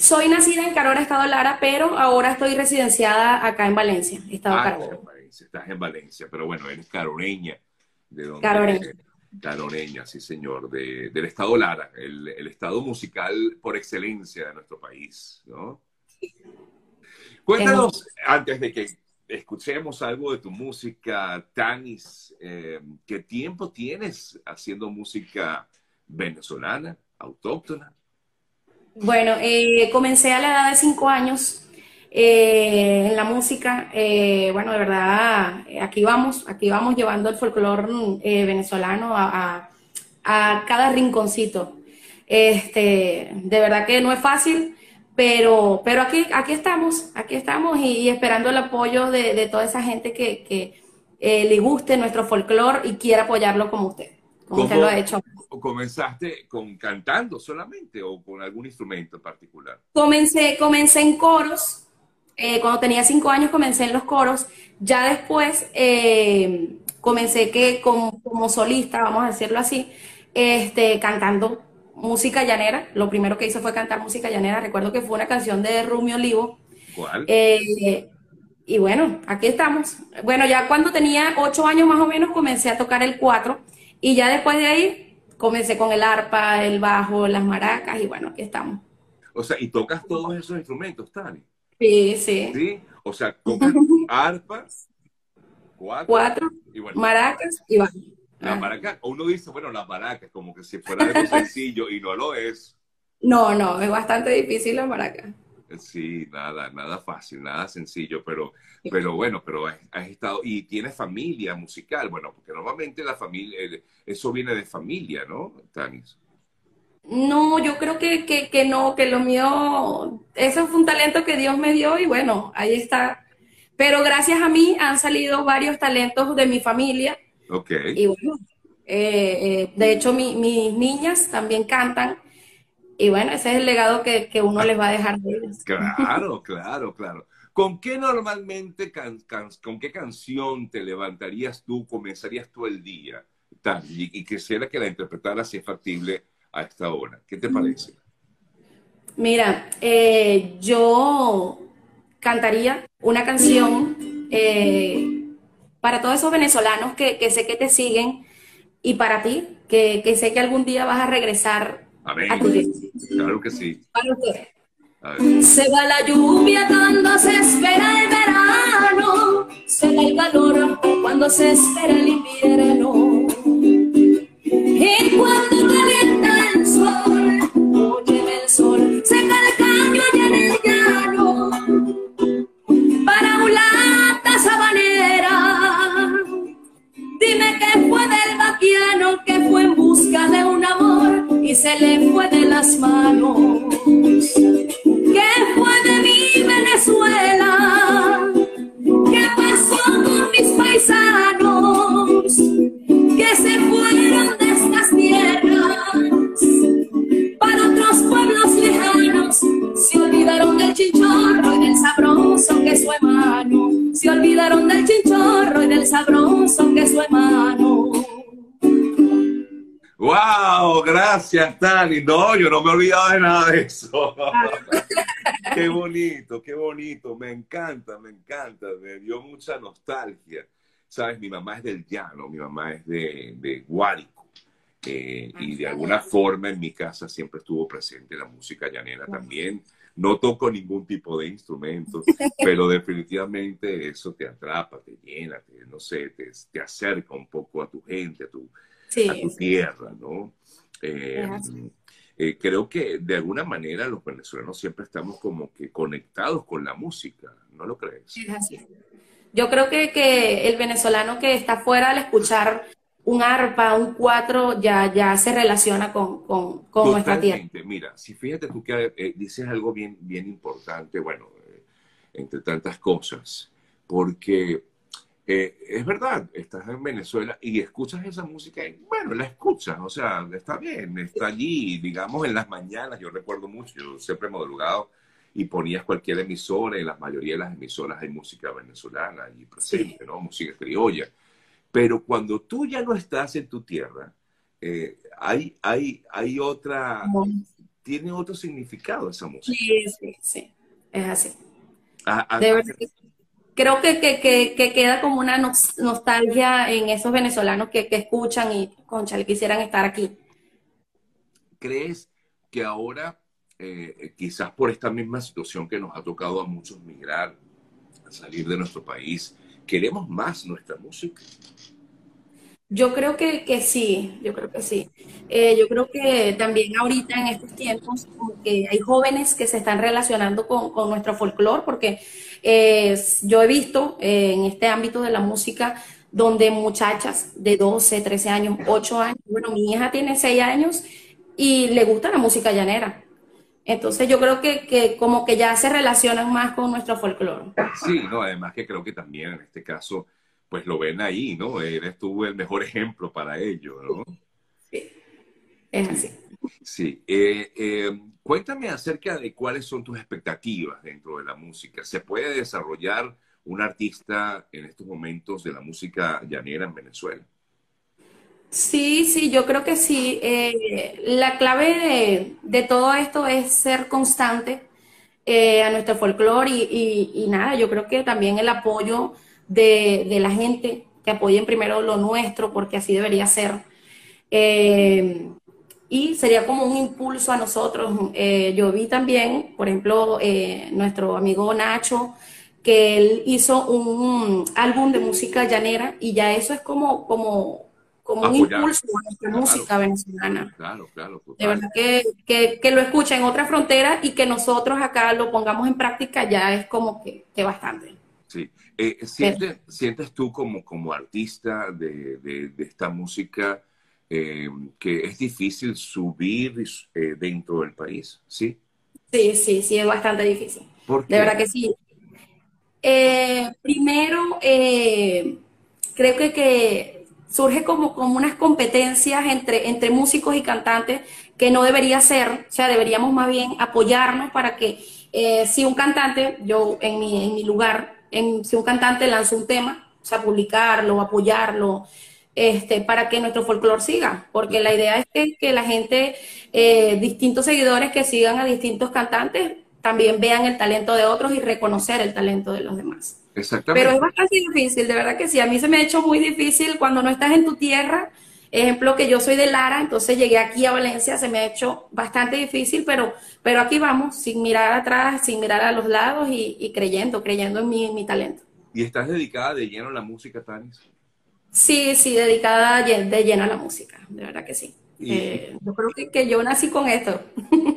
soy nacida en Carora, Estado Lara, pero ahora estoy residenciada acá en Valencia, Estado Ah, Carora. en Valencia, estás en Valencia, pero bueno, eres caroreña. ¿De dónde? Caroreña. Caroreña, sí señor, de- del estado Lara, el, el estado musical por excelencia de nuestro país, ¿no? Cuéntanos, antes de que escuchemos algo de tu música, Tanis, eh, ¿qué tiempo tienes haciendo música venezolana, autóctona? Bueno, eh, comencé a la edad de cinco años eh, en la música. eh, bueno, de verdad, aquí vamos, aquí vamos llevando el folclore eh, venezolano a, cada rinconcito. Este, de verdad que no es fácil, pero, pero aquí, aquí estamos, aquí estamos y, y esperando el apoyo de, de toda esa gente que, que eh, le guste nuestro folclore y quiera apoyarlo como usted, usted ¿Cómo? lo ha hecho. ¿O ¿Comenzaste con cantando solamente o con algún instrumento en particular? Comencé, comencé en coros. eh, cuando tenía cinco años comencé en los coros. Ya después eh, comencé que como, como solista, vamos a decirlo así, este, cantando música llanera. Lo primero que hice fue cantar música llanera. Recuerdo que fue una canción de Rumi Olivo. ¿Cuál? Eh, y bueno, aquí estamos. Bueno, ya cuando tenía ocho años más o menos comencé a tocar el cuatro y ya después de ahí comencé con el arpa, el bajo, las maracas y bueno, aquí estamos. O sea, y tocas todos esos instrumentos, Tani. Sí, sí. ¿Sí? O sea, tocas arpa, cuatro, Cuatro, y bueno, maracas y bajo. la Ah. maraca, uno dice, bueno, la maraca, como que si fuera algo sencillo y no lo es. No, no, es bastante difícil la maraca. Sí, nada, nada fácil, nada sencillo, pero, pero bueno, pero has, has estado, y tienes familia musical, bueno, porque normalmente la familia, eh, eso viene de familia, ¿no, Tanis? No, yo creo que, que, que no, que lo mío, eso fue un talento que Dios me dio y bueno, ahí está. Pero gracias a mí han salido varios talentos de mi familia Ok. y bueno, eh, eh, de hecho mi- mis niñas también cantan y bueno, ese es el legado que, que uno les va a dejar de ellas. Claro, claro, claro. ¿Con qué normalmente, can- can- con qué canción te levantarías tú, comenzarías tú el día? Tan, y, y quisiera que la interpretaras si es factible a esta hora. ¿Qué te parece? Mira, eh, yo cantaría una canción eh, para todos esos venezolanos que, que sé que te siguen y para ti, que, que sé que algún día vas a regresar Amén. Claro que sí. Para usted. Se va la lluvia cuando se espera el verano, se va el calor cuando se espera el invierno. Y cuando Se olvidaron del chinchorro y del sabroso que es su hermano. ¡Wow! Gracias, Tani. No, yo no me he olvidado de nada de eso. qué bonito, qué bonito. Me encanta, me encanta. Me dio mucha nostalgia. Sabes, mi mamá es del llano, mi mamá es de, de Guárico. Eh, y de alguna forma en mi casa siempre estuvo presente la música llanera también. No toco ningún tipo de instrumento, pero definitivamente eso te atrapa, te llena, te, no sé, te, te acerca un poco a tu gente, a tu, Sí, a tu tierra, ¿no? Eh, así. eh, creo que de alguna manera los venezolanos siempre estamos como que conectados con la música, ¿no lo crees? es así. Yo creo que, que el venezolano que está fuera al escuchar un arpa, un cuatro, ya, ya se relaciona con, con, con nuestra tierra. Mira, si fíjate tú que eh, dices algo bien, bien importante, bueno, eh, entre tantas cosas, porque eh, es verdad, estás en Venezuela y escuchas esa música y bueno, la escuchas, o sea, está bien, está allí, digamos en las mañanas, yo recuerdo mucho, yo siempre he madrugado y ponías cualquier emisora, y en la mayoría de las emisoras hay música venezolana y presente, ¿no? Música criolla. Pero cuando tú ya no estás en tu tierra, eh, hay, hay, hay otra, tiene otro significado esa música. Sí, sí, sí, es así. Ah, ah, de verdad creo que, que, queda como una nostalgia en esos venezolanos que, escuchan y, concha, quisieran estar aquí. ¿Crees que ahora, eh, quizás por esta misma situación que nos ha tocado a muchos migrar, salir de nuestro país, queremos más nuestra música? Yo creo que, sí, yo creo que sí. Eh, yo creo que también ahorita en estos tiempos que hay jóvenes que se están relacionando con, con nuestro folclore, porque eh, yo he visto eh, en este ámbito de la música donde muchachas de 12, 13 años, 8 años, bueno, mi hija tiene 6 años y le gusta la música llanera. Entonces yo creo que, que como que ya se relacionan más con nuestro folclore. Sí, no, además que creo que también en este caso pues lo ven ahí, ¿no? Eres tú el mejor ejemplo para ello, ¿no? Sí, es así. Sí. Eh, eh, cuéntame acerca de cuáles son tus expectativas dentro de la música. ¿Se puede desarrollar un artista en estos momentos de la música llanera en Venezuela? Sí, sí, yo creo que sí. Eh, la clave de, todo esto es ser constante a nuestro folclore y, nada, yo creo que también el apoyo de, la gente, que apoyen primero lo nuestro, porque así debería ser. Eh, y sería como un impulso a nosotros. Eh, yo vi también, por ejemplo, eh, nuestro amigo Nacho, que él hizo un álbum de música llanera y ya eso es como, como, como un impulso a nuestra música venezolana. Claro, claro. De verdad que, que, que, lo escucha en otra frontera y que nosotros acá lo pongamos en práctica ya es como que, que bastante. Sí. Eh, ¿sientes, ¿sientes, tú como, como artista de, de, esta música eh, que es difícil subir eh, dentro del país? ¿Sí? Sí, sí, sí, es bastante difícil. De verdad que sí. primero, creo que, que surge como, como unas competencias entre, entre músicos y cantantes que no debería ser, o sea, deberíamos más bien apoyarnos para que si un cantante, yo en mi, en mi lugar, si un cantante lanza un tema, o sea, publicarlo, apoyarlo, este, para que nuestro folclore siga, porque la idea es que, la gente, eh, distintos seguidores que sigan a distintos cantantes, también vean el talento de otros y reconocer el talento de los demás. Exactamente. Pero es bastante difícil, de verdad que sí. A mí se me ha hecho muy difícil cuando no estás en tu tierra. Ejemplo que yo soy de Lara, entonces llegué aquí a Valencia, se me ha hecho bastante difícil, pero, pero aquí vamos, sin mirar atrás, sin mirar a los lados y, creyendo, creyendo en mi, en mi talento. ¿Y estás dedicada de lleno a la música, Tanis? Sí, sí, dedicada de lleno a la música, de verdad que sí. Eh, yo creo que, que yo nací con esto.